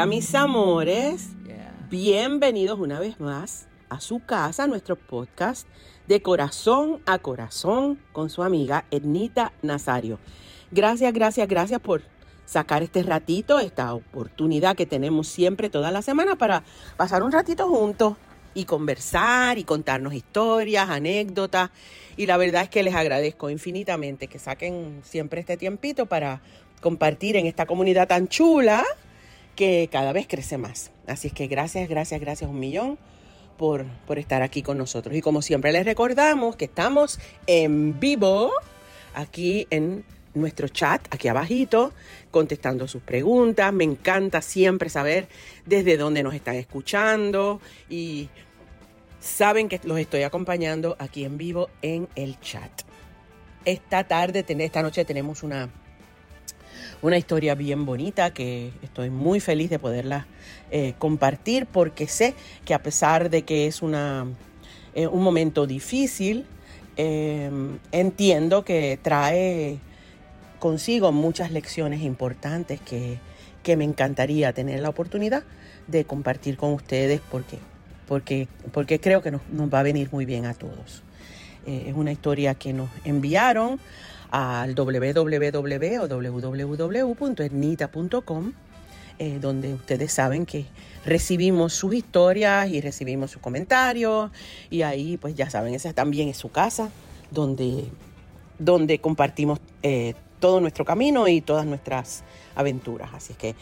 Hola mis amores, bienvenidos una vez más a su casa, a nuestro podcast de corazón a corazón con su amiga Ednita Nazario. Gracias, gracias, gracias por sacar este ratito, esta oportunidad que tenemos siempre toda la semana para pasar un ratito juntos y conversar y contarnos historias, anécdotas. Y la verdad es que les agradezco infinitamente que saquen siempre este tiempito para compartir en esta comunidad tan chula que cada vez crece más. Así es que gracias, gracias, gracias un millón por, por estar aquí con nosotros. Y como siempre les recordamos que estamos en vivo aquí en nuestro chat, aquí abajito, contestando sus preguntas. Me encanta siempre saber desde dónde nos están escuchando y saben que los estoy acompañando aquí en vivo en el chat. Esta tarde, esta noche tenemos una una historia bien bonita que estoy muy feliz de poderla eh, compartir porque sé que a pesar de que es una, eh, un momento difícil, em, entiendo que trae consigo muchas lecciones importantes que, me encantaría tener la oportunidad de compartir con ustedes porque, porque, porque creo que nos, va a venir muy bien a todos. Eh, es una historia que nos enviaron al www eh, donde ustedes saben que recibimos sus historias y recibimos sus comentarios. Y ahí, pues ya saben, esa también es su casa, donde, donde compartimos eh, todo nuestro camino y todas nuestras aventuras. Así que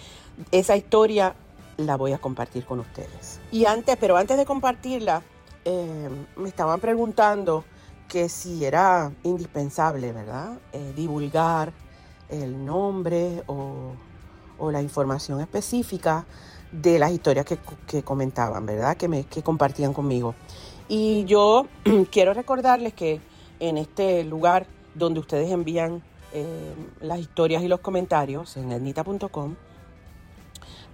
esa historia la voy a compartir con ustedes. Y antes, pero antes de compartirla, eh, me estaban preguntando que si era indispensable, ¿verdad? Eh, divulgar el nombre o, la información específica de las historias que, comentaban, ¿verdad? Que, me, que compartían conmigo. Y yo quiero recordarles que en este lugar donde ustedes envían eh, las historias y los comentarios, en etnita.com,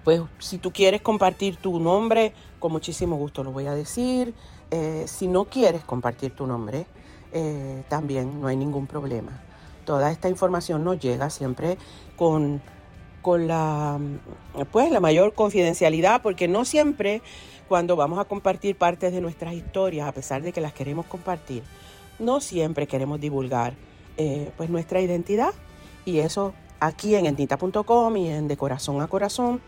pues si tú quieres compartir tu nombre, con muchísimo gusto lo voy a decir. Eh, si no quieres compartir tu nombre, eh, también no hay ningún problema. Toda esta información nos llega siempre con, con la, pues, la mayor confidencialidad, porque no siempre cuando vamos a compartir partes de nuestras historias, a pesar de que las queremos compartir, no siempre queremos divulgar eh, pues nuestra identidad y eso aquí en entita.com y en De Corazón a Corazón,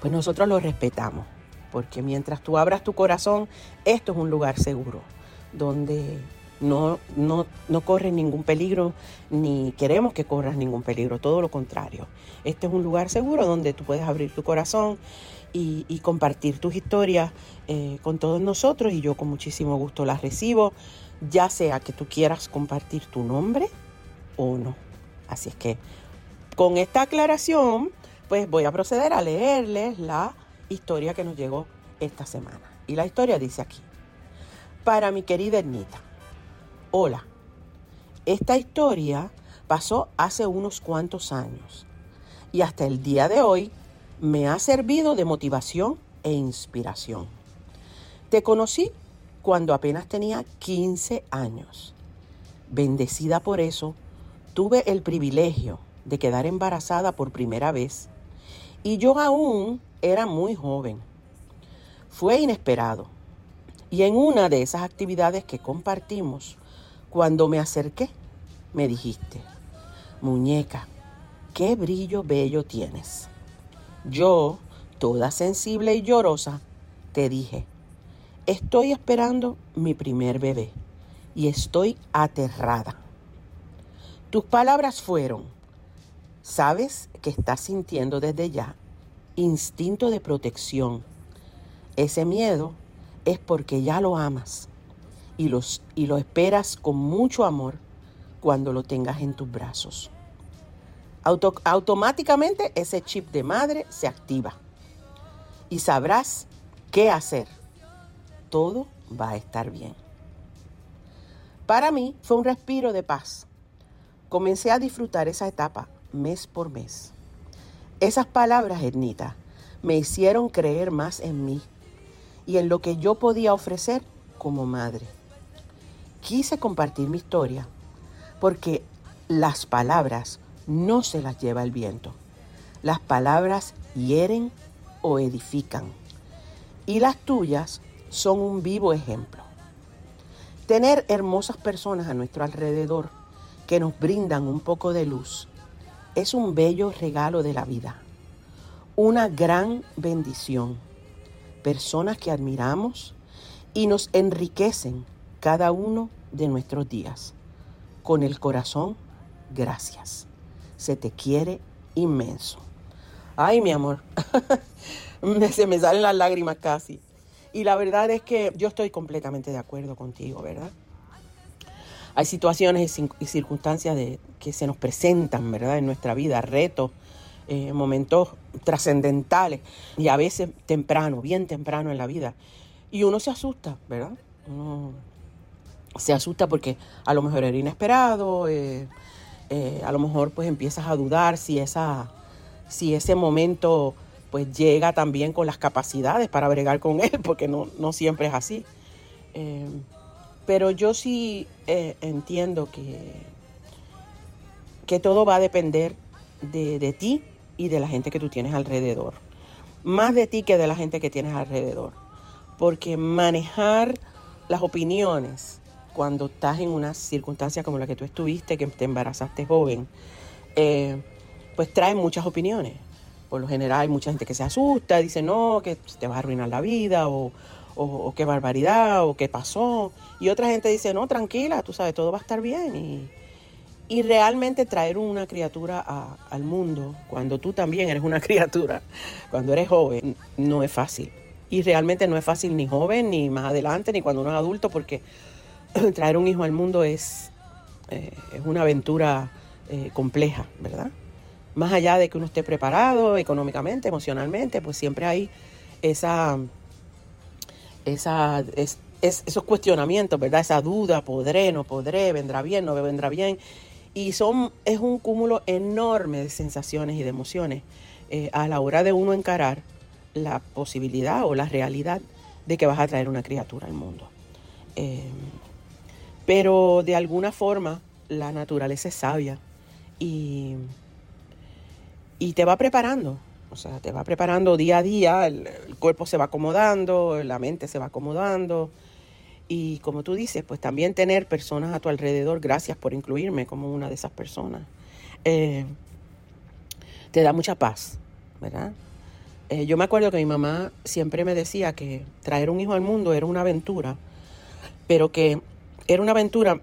pues nosotros lo respetamos, porque mientras tú abras tu corazón, esto es un lugar seguro donde no, no, no corres ningún peligro, ni queremos que corras ningún peligro, todo lo contrario. Este es un lugar seguro donde tú puedes abrir tu corazón y, compartir tus historias eh, con todos nosotros y yo con muchísimo gusto las recibo, ya sea que tú quieras compartir tu nombre o no. Así es que con esta aclaración, pues voy a proceder a leerles la historia que nos llegó esta semana. Y la historia dice aquí. Para mi querida Ernita. Hola. Esta historia pasó hace unos cuantos años y hasta el día de hoy me ha servido de motivación e inspiración. Te conocí cuando apenas tenía 15 años. Bendecida por eso, tuve el privilegio de quedar embarazada por primera vez y yo aún era muy joven. Fue inesperado y en una de esas actividades que compartimos, cuando me acerqué, me dijiste, muñeca, qué brillo bello tienes. Yo, toda sensible y llorosa, te dije, estoy esperando mi primer bebé y estoy aterrada. Tus palabras fueron, sabes que estás sintiendo desde ya instinto de protección. Ese miedo es porque ya lo amas y, los, y lo esperas con mucho amor cuando lo tengas en tus brazos. automáticamente ese chip de madre se activa y sabrás qué hacer. Todo va a estar bien. Para mí fue un respiro de paz. Comencé a disfrutar esa etapa mes por mes. Esas palabras, Ednita, me hicieron creer más en mí y en lo que yo podía ofrecer como madre. Quise compartir mi historia porque las palabras no se las lleva el viento. Las palabras hieren o edifican. Y las tuyas son un vivo ejemplo. Tener hermosas personas a nuestro alrededor que nos brindan un poco de luz es un bello regalo de la vida, una gran bendición. Personas que admiramos y nos enriquecen cada uno de nuestros días. Con el corazón, gracias. Se te quiere inmenso. Ay, mi amor, se me salen las lágrimas casi. Y la verdad es que yo estoy completamente de acuerdo contigo, ¿verdad? Hay situaciones y circunstancias de, que se nos presentan, ¿verdad? En nuestra vida, retos, eh, momentos trascendentales y a veces temprano, bien temprano en la vida. Y uno se asusta, ¿verdad? Uno se asusta porque a lo mejor era inesperado, eh, eh, a lo mejor pues empiezas a dudar si, esa, si ese momento pues llega también con las capacidades para bregar con él, porque no, siempre es así. Eh, pero yo sí entiendo que, que todo va a depender de, de ti y de la gente que tú tienes alrededor. Más de ti que de la gente que tienes alrededor. Porque manejar las opiniones cuando estás en una circunstancia como la que tú estuviste, que te embarazaste joven, eh, pues trae muchas opiniones. Por lo general hay mucha gente que se asusta, dice, no, que te vas a arruinar la vida, o, qué barbaridad, o qué pasó. Y otra gente dice, no, tranquila, tú sabes, todo va a estar bien. Realmente traer una criatura al mundo, cuando tú también eres una criatura, cuando eres joven, no es fácil. Y realmente no es fácil ni joven, ni más adelante, ni cuando uno es adulto, porque traer un hijo al mundo es, eh, es una aventura eh, compleja, ¿verdad? Más allá de que uno esté preparado económicamente, emocionalmente, pues siempre hay esa, esa, esos cuestionamientos, ¿verdad? Esa duda, podré, no podré, vendrá bien, no vendrá bien. Y son, es un cúmulo enorme de sensaciones y de emociones eh, a la hora de uno encarar la posibilidad o la realidad de que vas a traer una criatura al mundo. Pero de alguna forma la naturaleza es sabia y, y te va preparando. O sea, te va preparando día a día, el, cuerpo se va acomodando, la mente se va acomodando. Y como tú dices, pues también tener personas a tu alrededor, gracias por incluirme como una de esas personas, eh, te da mucha paz, ¿verdad? Eh, yo me acuerdo que mi mamá siempre me decía que traer un hijo al mundo era una aventura, pero que era una aventura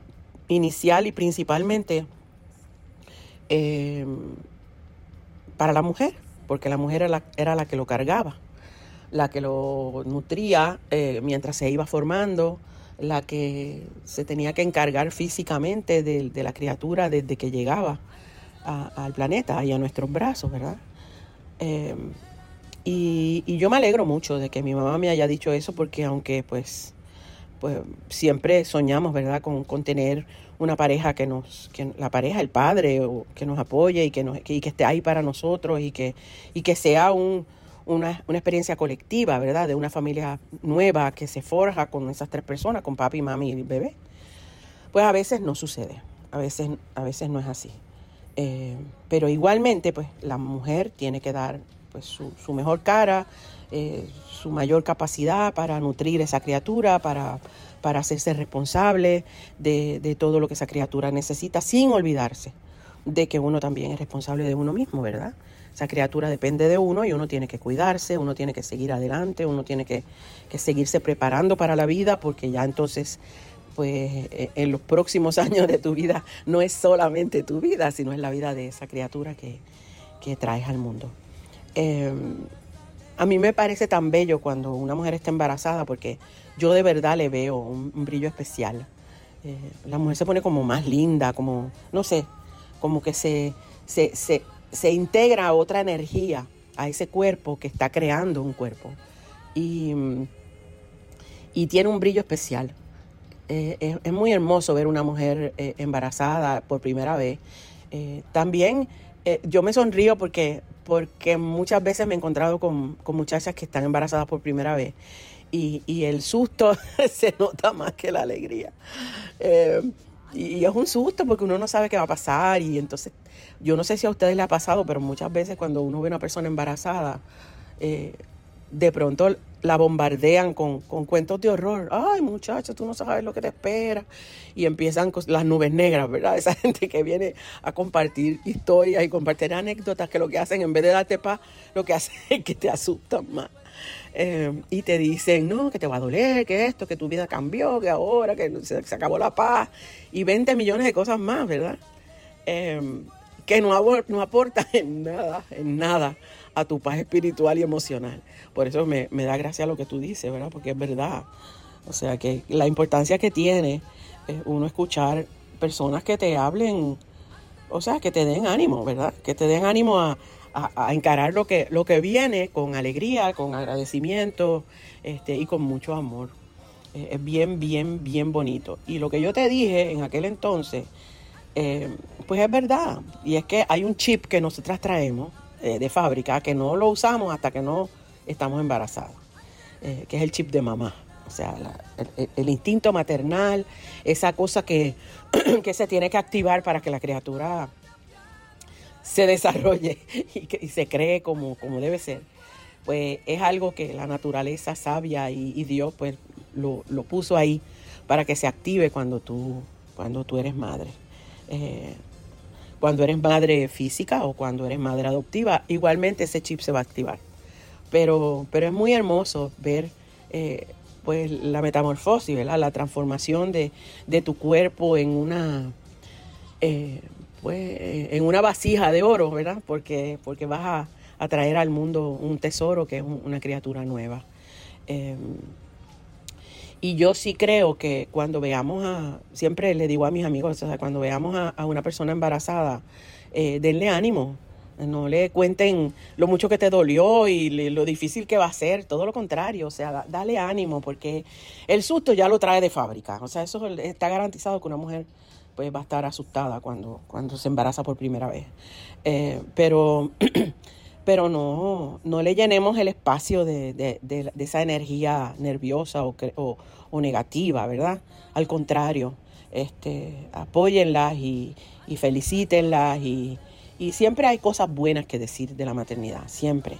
inicial y principalmente eh, para la mujer, porque la mujer era la, que lo cargaba, la que lo nutría mientras se iba formando, la que se tenía que encargar físicamente de, la criatura desde que llegaba al planeta y a nuestros brazos, ¿verdad? Eh, y, y, yo me alegro mucho de que mi mamá me haya dicho eso porque aunque pues pues siempre soñamos, ¿verdad?, con, con tener una pareja que nos, que la pareja, el padre, o, que nos apoye y que, nos, que, esté ahí para nosotros y que, y que sea un, una, una, experiencia colectiva, ¿verdad?, de una familia nueva que se forja con esas tres personas, con papi, mami y bebé. Pues a veces no sucede, a veces, a veces no es así. Eh, pero igualmente, pues la mujer tiene que dar pues, su, su mejor cara, eh, su mayor capacidad para nutrir esa criatura, para, para hacerse responsable de, de todo lo que esa criatura necesita, sin olvidarse de que uno también es responsable de uno mismo, ¿verdad? Esa criatura depende de uno y uno tiene que cuidarse, uno tiene que seguir adelante, uno tiene que, que seguirse preparando para la vida porque ya entonces pues eh, en los próximos años de tu vida no es solamente tu vida, sino es la vida de esa criatura que, que traes al mundo. Eh, a mí me parece tan bello cuando una mujer está embarazada porque yo de verdad le veo un, brillo especial. Eh, la mujer se pone como más linda, como, no sé, como que se, se, integra a otra energía, a ese cuerpo que está creando un cuerpo. Y, y tiene un brillo especial. Eh, es, muy hermoso ver una mujer eh, embarazada por primera vez. también yo me sonrío porque porque muchas veces me he encontrado con, muchachas que están embarazadas por primera vez y, el susto se nota más que la alegría. Y es un susto porque uno no sabe qué va a pasar y entonces yo no sé si a ustedes les ha pasado, pero muchas veces cuando uno ve a una persona embarazada, eh, de pronto la bombardean con, cuentos de horror. Ay, muchachos, tú no sabes lo que te espera. Y empiezan las nubes negras, ¿verdad? Esa gente que viene a compartir historias y compartir anécdotas que lo que hacen, en vez de darte paz, lo que hacen es que te asustan más. Eh, y te dicen, no, que te va a doler, que esto, que tu vida cambió, que ahora, que se, acabó la paz. Y 20 millones de cosas más, ¿verdad? Eh, que no, no aportan en nada, en nada a tu paz espiritual y emocional. Por eso me, da gracia lo que tú dices, ¿verdad? Porque es verdad. O sea, que la importancia que tiene es uno escuchar personas que te hablen, o sea, que te den ánimo, ¿verdad? Que te den ánimo a, encarar lo que, lo que viene con alegría, con agradecimiento este, y con mucho amor. Eh, es bien, bien, bien bonito. Y lo que yo te dije en aquel entonces, eh, pues es verdad. Y es que hay un chip que nosotras traemos eh, de fábrica que no lo usamos hasta que no estamos embarazadas, eh, que es el chip de mamá. O sea, el, instinto maternal, esa cosa que, que, se tiene que activar para que la criatura se desarrolle y, que, se cree como, como debe ser, pues es algo que la naturaleza sabia y, Dios pues lo, puso ahí para que se active cuando tú, cuando tú eres madre. Eh, cuando eres madre física o cuando eres madre adoptiva, igualmente ese chip se va a activar. Pero, pero es muy hermoso ver eh, pues la metamorfosis, ¿verdad? la transformación de, tu cuerpo en una, eh, pues, en una vasija de oro, ¿verdad? Porque, porque vas a, traer al mundo un tesoro que es una criatura nueva. Em, y yo sí creo que cuando veamos a, siempre le digo a mis amigos, o sea, cuando veamos a, una persona embarazada, eh, denle ánimo, no le cuenten lo mucho que te dolió y lo difícil que va a ser, todo lo contrario, o sea, dale ánimo, porque el susto ya lo trae de fábrica, o sea, eso está garantizado que una mujer pues va a estar asustada cuando, cuando se embaraza por primera vez. Eh, pero pero no, no le llenemos el espacio de, esa energía nerviosa o, o, negativa, ¿verdad? Al contrario, este, apóyenlas y, y felicítenlas y, siempre hay cosas buenas que decir de la maternidad, siempre.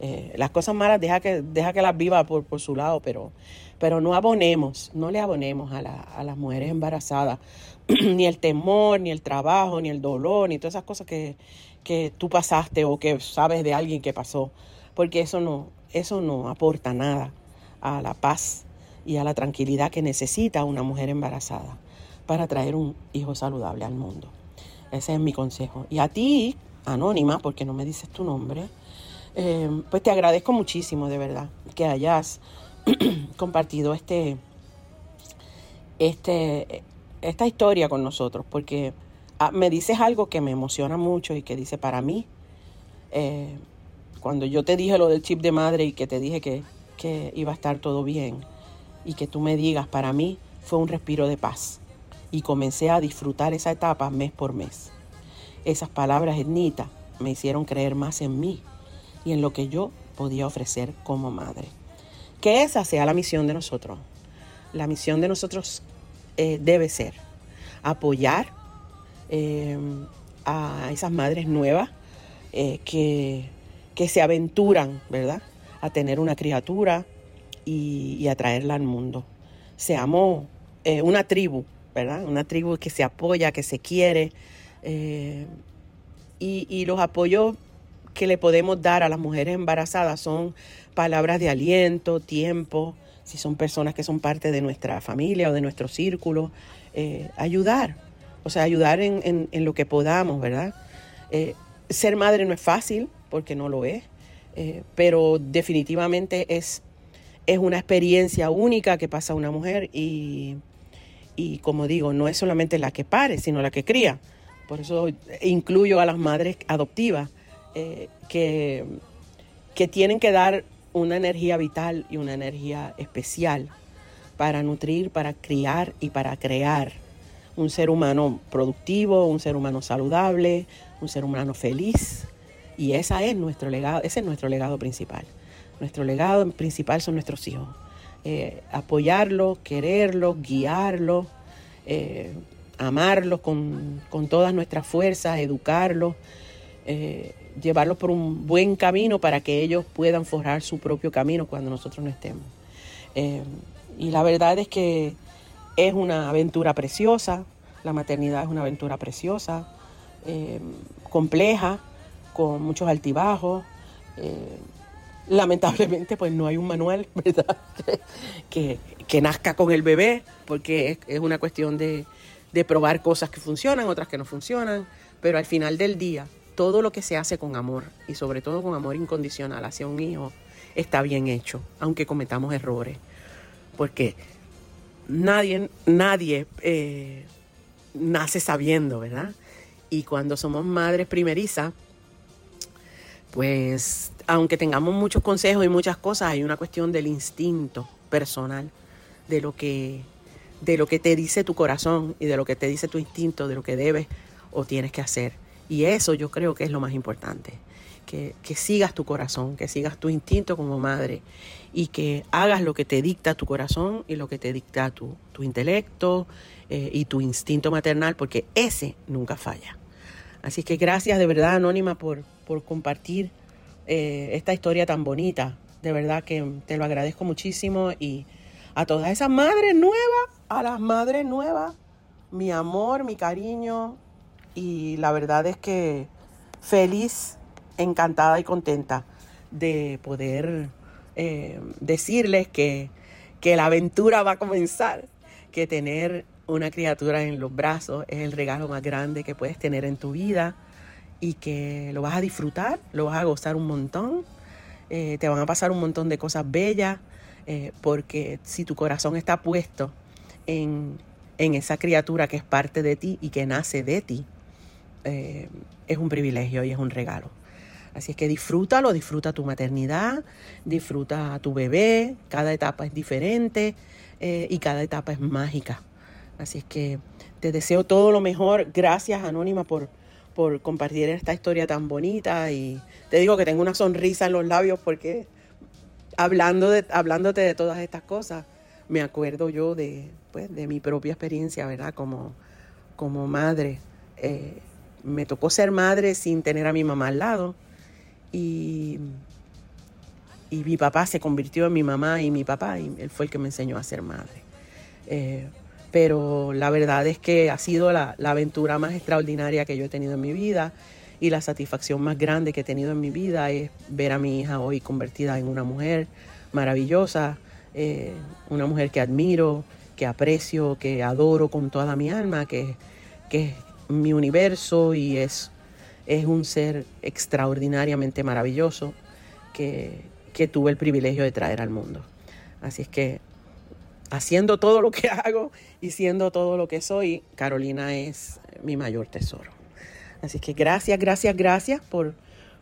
Eh, las cosas malas deja que, deja que las viva por, por su lado, pero, pero no abonemos, no le abonemos a, a las mujeres embarazadas ni el temor, ni el trabajo, ni el dolor, ni todas esas cosas que, que tú pasaste o que sabes de alguien que pasó, porque eso no, eso no aporta nada a la paz y a la tranquilidad que necesita una mujer embarazada para traer un hijo saludable al mundo. Ese es mi consejo. Y a ti, anónima, porque no me dices tu nombre, eh, pues te agradezco muchísimo, de verdad, que hayas compartido este, este, esta historia con nosotros, porque Ah, me dices algo que me emociona mucho y que dice para mí, eh, cuando yo te dije lo del chip de madre y que te dije que, que iba a estar todo bien y que tú me digas, para mí fue un respiro de paz y comencé a disfrutar esa etapa mes por mes. Esas palabras, Ednita, me hicieron creer más en mí y en lo que yo podía ofrecer como madre. Que esa sea la misión de nosotros. La misión de nosotros eh, debe ser apoyar Em, a esas madres nuevas eh, que, que, se aventuran, ¿verdad? A tener una criatura y, a traerla al mundo. Seamos eh, una tribu, ¿verdad? Una tribu que se apoya, que se quiere. Y, y los apoyos que le podemos dar a las mujeres embarazadas son palabras de aliento, tiempo, si son personas que son parte de nuestra familia o de nuestro círculo, ayudar, o sea, ayudar en, lo que podamos, ¿verdad? Eh, ser madre no es fácil, porque no lo es, eh, pero definitivamente es, es una experiencia única que pasa una mujer y, y, como digo, no es solamente la que pare, sino la que cría. Por eso incluyo a las madres adoptivas eh, que, que tienen que dar una energía vital y una energía especial para nutrir, para criar y para crear un ser humano productivo, un ser humano saludable, un ser humano feliz. Y esa es nuestro legado, ese es nuestro legado principal. Nuestro legado principal son nuestros hijos. Eh, apoyarlos, quererlos, guiarlos, eh, amarlos con, todas nuestras fuerzas, educarlos, eh, llevarlos por un buen camino para que ellos puedan forjar su propio camino cuando nosotros no estemos. Eh, y la verdad es que es una aventura preciosa, la maternidad es una aventura preciosa, eh, compleja, con muchos altibajos. lamentablemente pues no hay un manual, ¿verdad? que, que nazca con el bebé, porque es, una cuestión de, probar cosas que funcionan, otras que no funcionan, pero al final del día, todo lo que se hace con amor, y sobre todo con amor incondicional hacia un hijo, está bien hecho, aunque cometamos errores, porque nadie, nadie eh, nace sabiendo, ¿verdad? Y cuando somos madres primerizas, pues aunque tengamos muchos consejos y muchas cosas, hay una cuestión del instinto personal de lo que de lo que te dice tu corazón y de lo que te dice tu instinto, de lo que debes o tienes que hacer. Y eso yo creo que es lo más importante, que, sigas tu corazón, que sigas tu instinto como madre y que hagas lo que te dicta tu corazón y lo que te dicta tu, tu intelecto eh, y tu instinto maternal, porque ese nunca falla. Así que gracias de verdad, Anónima, por, por compartir eh, esta historia tan bonita. De verdad que te lo agradezco muchísimo y a todas esas madres nuevas, a las madres nuevas, mi amor, mi cariño y la verdad es que feliz, encantada y contenta de poder eh, decirles que, que la aventura va a comenzar, que tener una criatura en los brazos es el regalo más grande que puedes tener en tu vida y que lo vas a disfrutar, lo vas a gozar un montón, eh, te van a pasar un montón de cosas bellas, eh, porque si tu corazón está puesto en, esa criatura que es parte de ti y que nace de ti, eh, es un privilegio y es un regalo. Así es que disfrútalo, disfruta tu maternidad, disfruta a tu bebé, cada etapa es diferente eh, y cada etapa es mágica. Así es que te deseo todo lo mejor. Gracias, Anónima, por, por compartir esta historia tan bonita y te digo que tengo una sonrisa en los labios porque hablando de, hablándote de todas estas cosas, me acuerdo yo de, pues, de mi propia experiencia, ¿verdad? Como, como madre. Eh, me tocó ser madre sin tener a mi mamá al lado. Y, y mi papá se convirtió en mi mamá y mi papá, y él fue el que me enseñó a ser madre. Eh, pero la verdad es que ha sido la, la aventura más extraordinaria que yo he tenido en mi vida y la satisfacción más grande que he tenido en mi vida es ver a mi hija hoy convertida en una mujer maravillosa, eh, una mujer que admiro, que aprecio, que adoro con toda mi alma, que, que mi universo y es, es un ser extraordinariamente maravilloso que, que tuve el privilegio de traer al mundo. Así es que haciendo todo lo que hago y siendo todo lo que soy, Carolina es mi mayor tesoro. Así que gracias, gracias, gracias por,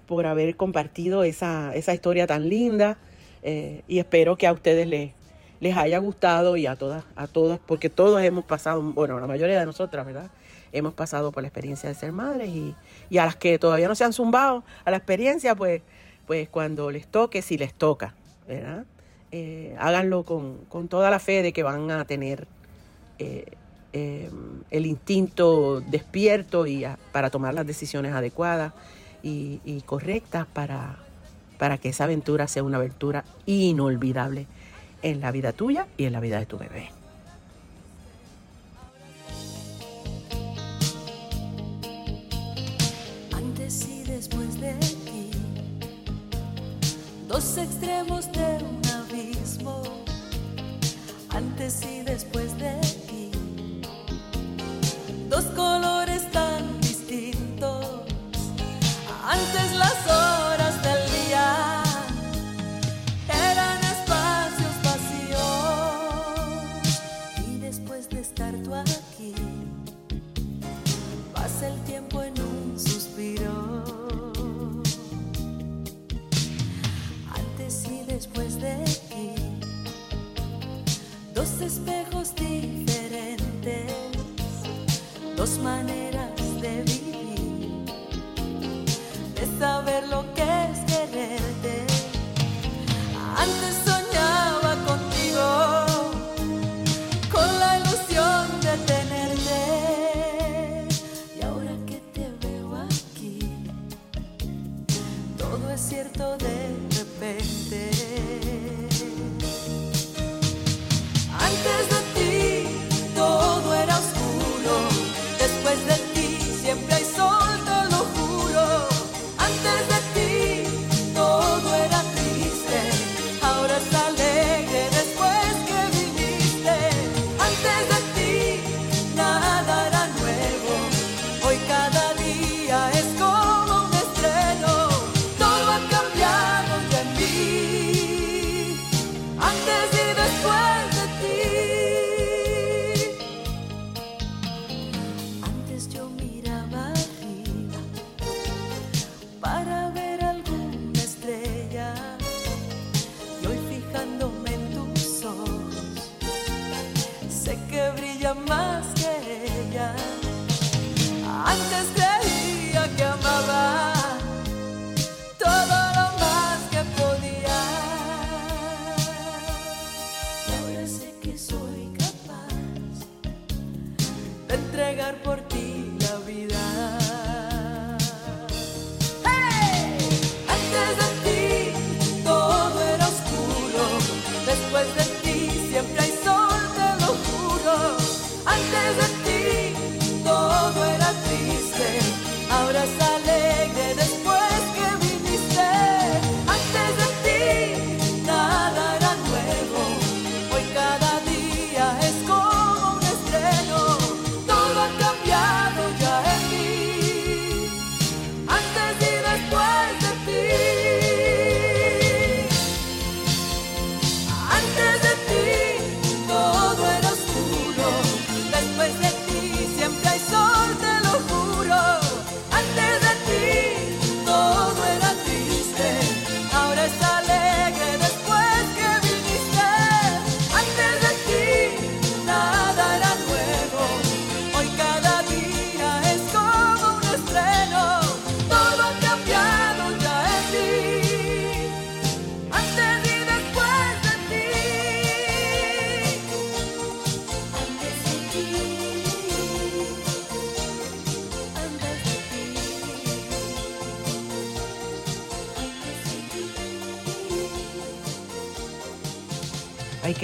por haber compartido esa, esa historia tan linda eh, y espero que a ustedes les, les haya gustado y a todas, a todas, porque todos hemos pasado, bueno, la mayoría de nosotras, ¿verdad? Hemos pasado por la experiencia de ser madres y, y a las que todavía no se han zumbado a la experiencia, pues, pues cuando les toque, si les toca, ¿verdad? Eh, háganlo con, con, toda la fe de que van a tener eh, eh, el instinto despierto y para tomar las decisiones adecuadas y, correctas para, para que esa aventura sea una aventura inolvidable en la vida tuya y en la vida de tu bebé. Maneras de vivir, de saber lo que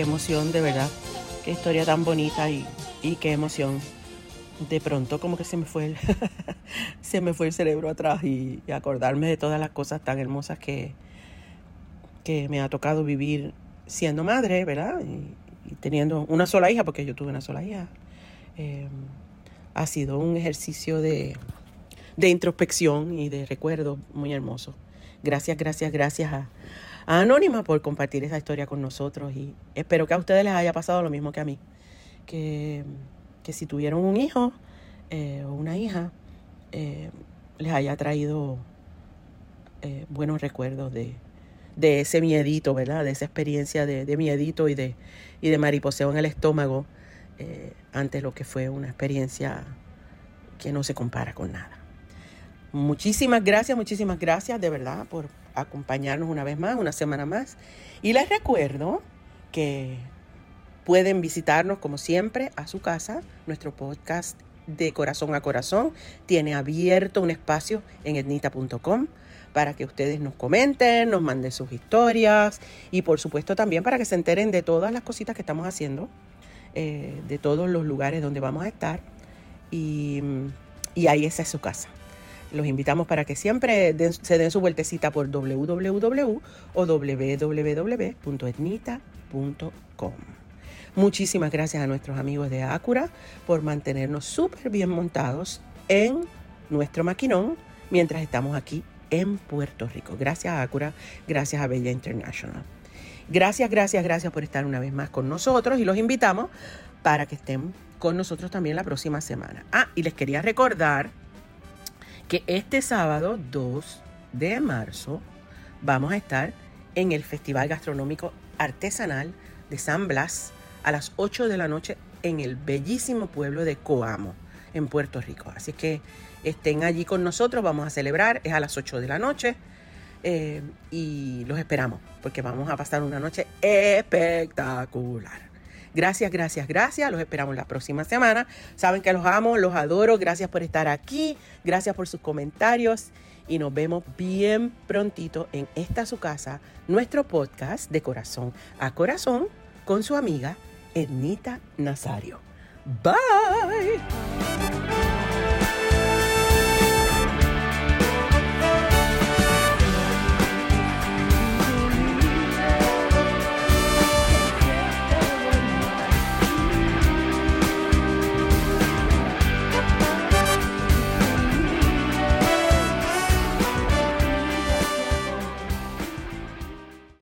qué emoción, de verdad. Qué historia tan bonita y, y qué emoción. De pronto como que se me fue el, se me fue el cerebro atrás y, y acordarme de todas las cosas tan hermosas que, que me ha tocado vivir siendo madre, ¿verdad? Y, y teniendo una sola hija, porque yo tuve una sola hija. Eh, ha sido un ejercicio de, de introspección y de recuerdo muy hermoso. Gracias, gracias, gracias a, a Anónima por compartir esa historia con nosotros y espero que a ustedes les haya pasado lo mismo que a mí. Que, que si tuvieron un hijo eh, o una hija, eh, les haya traído eh, buenos recuerdos de, de ese miedito, ¿verdad? De esa experiencia de, miedito y de, y de mariposeo en el estómago ante lo que fue una experiencia que no se compara con nada. Muchísimas gracias, muchísimas gracias de verdad por acompañarnos una vez más, una semana más. Y les recuerdo que pueden visitarnos como siempre a su casa, nuestro podcast de corazón a corazón. Tiene abierto un espacio en etnita.com para que ustedes nos comenten, nos manden sus historias y por supuesto también para que se enteren de todas las cositas que estamos haciendo, eh, de todos los lugares donde vamos a estar y, y ahí esa es su casa. Los invitamos para que siempre se den su vueltecita por www www.etnita.com. Muchísimas gracias a nuestros amigos de Acura por mantenernos súper bien montados en nuestro maquinón mientras estamos aquí en Puerto Rico. Gracias a Acura, gracias a Bella International. Gracias, gracias, gracias por estar una vez más con nosotros y los invitamos para que estén con nosotros también la próxima semana. Ah, y les quería recordar que este sábado 2 de marzo vamos a estar en el Festival Gastronómico Artesanal de San Blas a las 8 de la noche en el bellísimo pueblo de Coamo, en Puerto Rico. Así que estén allí con nosotros, vamos a celebrar, es a las 8 de la noche eh, y los esperamos porque vamos a pasar una noche espectacular. Gracias, gracias, gracias. Los esperamos la próxima semana. Saben que los amo, los adoro. Gracias por estar aquí. Gracias por sus comentarios. Y nos vemos bien prontito en esta su casa, nuestro podcast de corazón a corazón con su amiga Ednita Nazario. Bye.